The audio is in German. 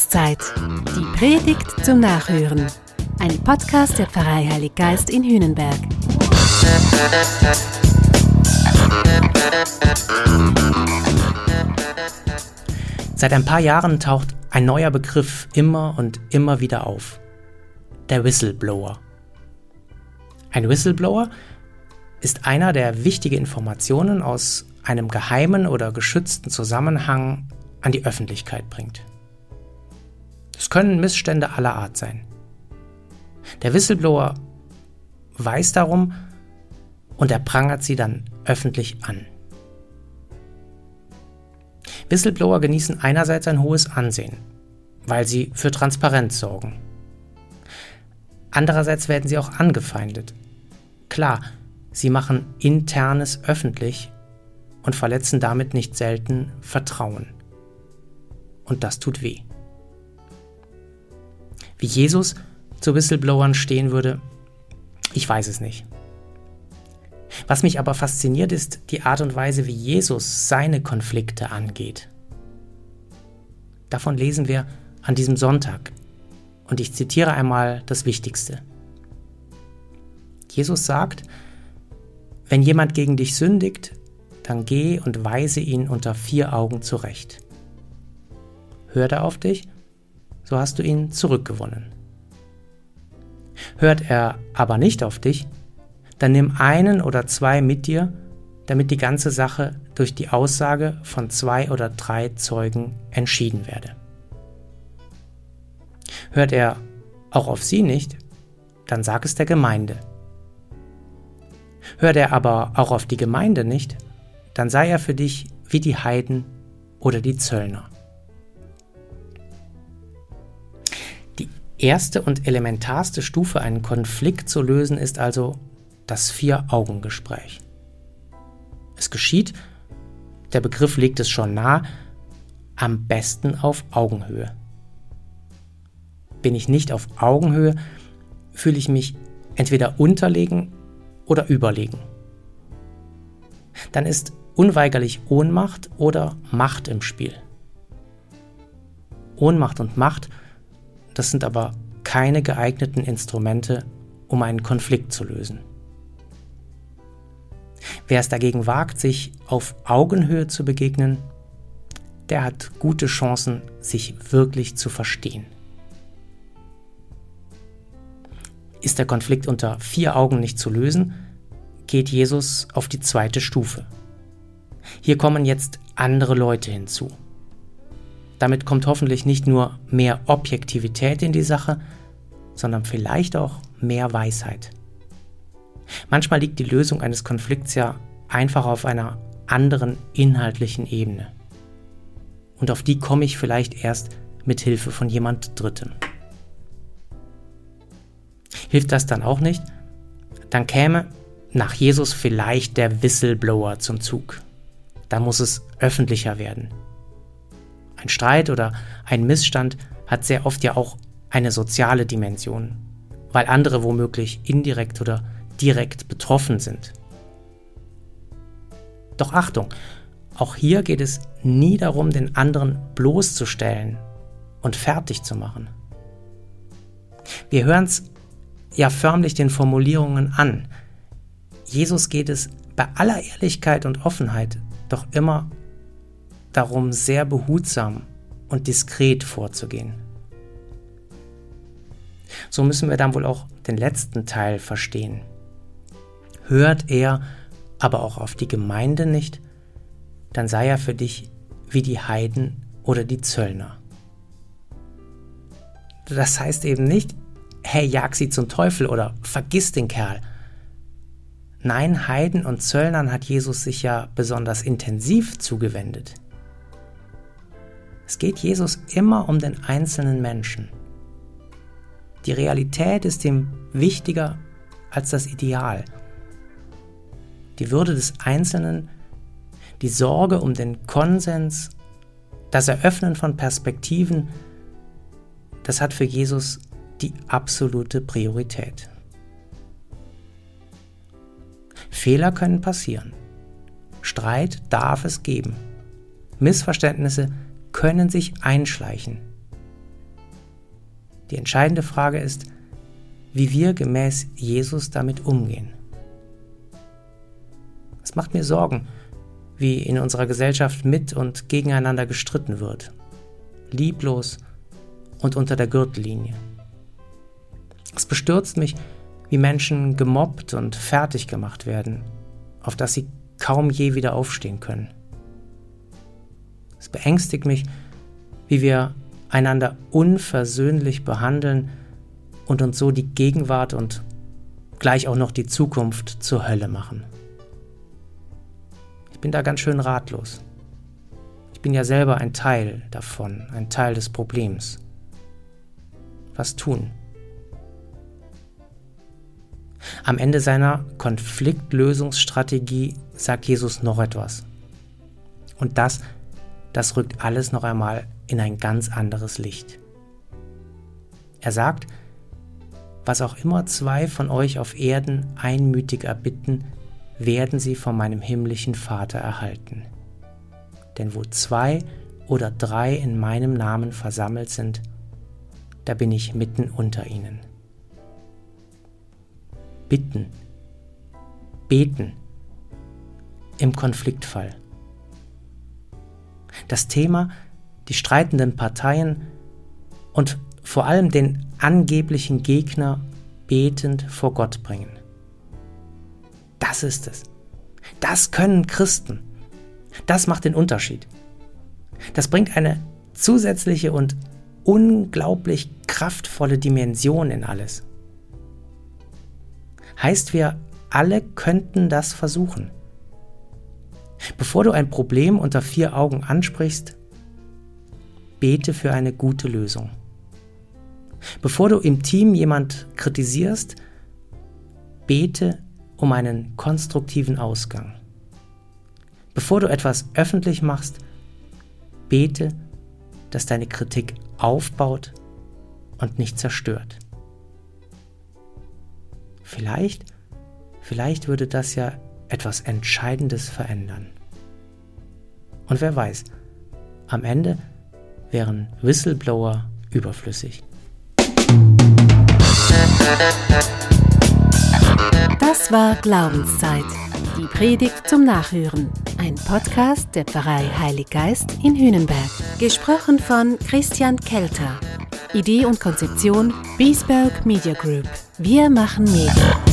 Passionszeit. Die Predigt zum Nachhören. Ein Podcast der Pfarrei Heilig Geist in Hühnenberg. Seit ein paar Jahren taucht ein neuer Begriff immer und immer wieder auf. Der Whistleblower. Ein Whistleblower ist einer, der wichtige Informationen aus einem geheimen oder geschützten Zusammenhang an die Öffentlichkeit bringt. Es können Missstände aller Art sein. Der Whistleblower weiß darum und er prangert sie dann öffentlich an. Whistleblower genießen einerseits ein hohes Ansehen, weil sie für Transparenz sorgen. Andererseits werden sie auch angefeindet. Klar, sie machen internes öffentlich und verletzen damit nicht selten Vertrauen. Und das tut weh. Wie Jesus zu Whistleblowern stehen würde, ich weiß es nicht. Was mich aber fasziniert, ist die Art und Weise, wie Jesus seine Konflikte angeht. Davon lesen wir an diesem Sonntag. Und ich zitiere einmal das Wichtigste. Jesus sagt, wenn jemand gegen dich sündigt, dann geh und weise ihn unter vier Augen zurecht. Hört er auf dich, so hast du ihn zurückgewonnen. Hört er aber nicht auf dich, dann nimm einen oder zwei mit dir, damit die ganze Sache durch die Aussage von zwei oder drei Zeugen entschieden werde. Hört er auch auf sie nicht, dann sag es der Gemeinde. Hört er aber auch auf die Gemeinde nicht, dann sei er für dich wie die Heiden oder die Zöllner. Erste und elementarste Stufe, einen Konflikt zu lösen, ist also das Vier-Augen-Gespräch. Es geschieht, der Begriff legt es schon nah, am besten auf Augenhöhe. Bin ich nicht auf Augenhöhe, fühle ich mich entweder unterlegen oder überlegen. Dann ist unweigerlich Ohnmacht oder Macht im Spiel. Ohnmacht und Macht, das sind aber keine geeigneten Instrumente, um einen Konflikt zu lösen. Wer es dagegen wagt, sich auf Augenhöhe zu begegnen, der hat gute Chancen, sich wirklich zu verstehen. Ist der Konflikt unter vier Augen nicht zu lösen, geht Jesus auf die zweite Stufe. Hier kommen jetzt andere Leute hinzu. Damit kommt hoffentlich nicht nur mehr Objektivität in die Sache, sondern vielleicht auch mehr Weisheit. Manchmal liegt die Lösung eines Konflikts ja einfach auf einer anderen inhaltlichen Ebene. Und auf die komme ich vielleicht erst mit Hilfe von jemand Drittem. Hilft das dann auch nicht? Dann käme nach Jesus vielleicht der Whistleblower zum Zug. Da muss es öffentlicher werden. Ein Streit oder ein Missstand hat sehr oft ja auch eine soziale Dimension, weil andere womöglich indirekt oder direkt betroffen sind. Doch Achtung, auch hier geht es nie darum, den anderen bloßzustellen und fertig zu machen. Wir hören es ja förmlich den Formulierungen an. Jesus geht es bei aller Ehrlichkeit und Offenheit doch immer darum, sehr behutsam und diskret vorzugehen. So müssen wir dann wohl auch den letzten Teil verstehen. Hört er aber auch auf die Gemeinde nicht, dann sei er für dich wie die Heiden oder die Zöllner. Das heißt eben nicht, hey, jag sie zum Teufel oder vergiss den Kerl. Nein, Heiden und Zöllnern hat Jesus sich ja besonders intensiv zugewendet. Es geht Jesus immer um den einzelnen Menschen. Die Realität ist ihm wichtiger als das Ideal. Die Würde des Einzelnen, die Sorge um den Konsens, das Eröffnen von Perspektiven, das hat für Jesus die absolute Priorität. Fehler können passieren. Streit darf es geben. Missverständnisse können sich einschleichen. Die entscheidende Frage ist, wie wir gemäß Jesus damit umgehen. Es macht mir Sorgen, wie in unserer Gesellschaft mit und gegeneinander gestritten wird. Lieblos und unter der Gürtellinie. Es bestürzt mich, wie Menschen gemobbt und fertig gemacht werden, auf dass sie kaum je wieder aufstehen können. Es beängstigt mich, wie wir einander unversöhnlich behandeln und uns so die Gegenwart und gleich auch noch die Zukunft zur Hölle machen. Ich bin da ganz schön ratlos. Ich bin ja selber ein Teil davon, ein Teil des Problems. Was tun? Am Ende seiner Konfliktlösungsstrategie sagt Jesus noch etwas. Und das, das rückt alles noch einmal in ein ganz anderes Licht. Er sagt, was auch immer zwei von euch auf Erden einmütig erbitten, werden sie von meinem himmlischen Vater erhalten. Denn wo zwei oder drei in meinem Namen versammelt sind, da bin ich mitten unter ihnen. Bitten, beten im Konfliktfall. Das Thema, die streitenden Parteien und vor allem den angeblichen Gegner betend vor Gott bringen. Das ist es. Das können Christen. Das macht den Unterschied. Das bringt eine zusätzliche und unglaublich kraftvolle Dimension in alles. Heißt, wir alle könnten das versuchen. Bevor du ein Problem unter vier Augen ansprichst, bete für eine gute Lösung. Bevor du im Team jemand kritisierst, bete um einen konstruktiven Ausgang. Bevor du etwas öffentlich machst, bete, dass deine Kritik aufbaut und nicht zerstört. Vielleicht, vielleicht würde das ja etwas Entscheidendes verändern. Und wer weiß, am Ende wären Whistleblower überflüssig. Das war Glaubenszeit. Die Predigt zum Nachhören. Ein Podcast der Pfarrei Heilig Geist in Hühnenberg. Gesprochen von Christian Kelter. Idee und Konzeption Biesberg Media Group. Wir machen Medien.